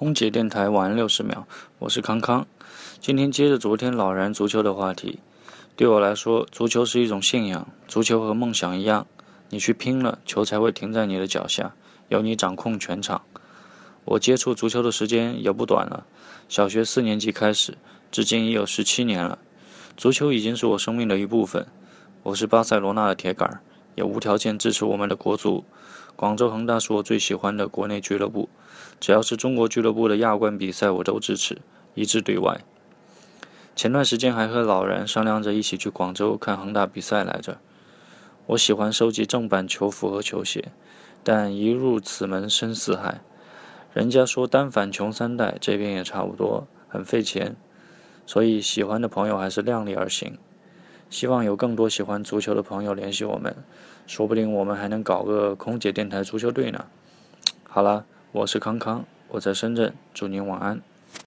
空姐电台晚安六十秒，我是康康。今天接着昨天老然足球的话题，对我来说，足球是一种信仰。足球和梦想一样，你去拼了，球才会停在你的脚下，由你掌控全场。我接触足球的时间也不短了，小学四年级开始，至今已有十七年了。足球已经是我生命的一部分。我是巴塞罗那的铁杆儿，也无条件支持我们的国足。广州恒大是我最喜欢的国内俱乐部，只要是中国俱乐部的亚冠比赛，我都支持，一致对外。前段时间还和老人商量着一起去广州看恒大比赛来着。我喜欢收集正版球服和球鞋，但一入此门深似海。人家说单反穷三代，这边也差不多，很费钱，所以喜欢的朋友还是量力而行。希望有更多喜欢足球的朋友联系我们，说不定我们还能搞个空姐电台足球队呢。好了，我是康康，我在深圳，祝您晚安。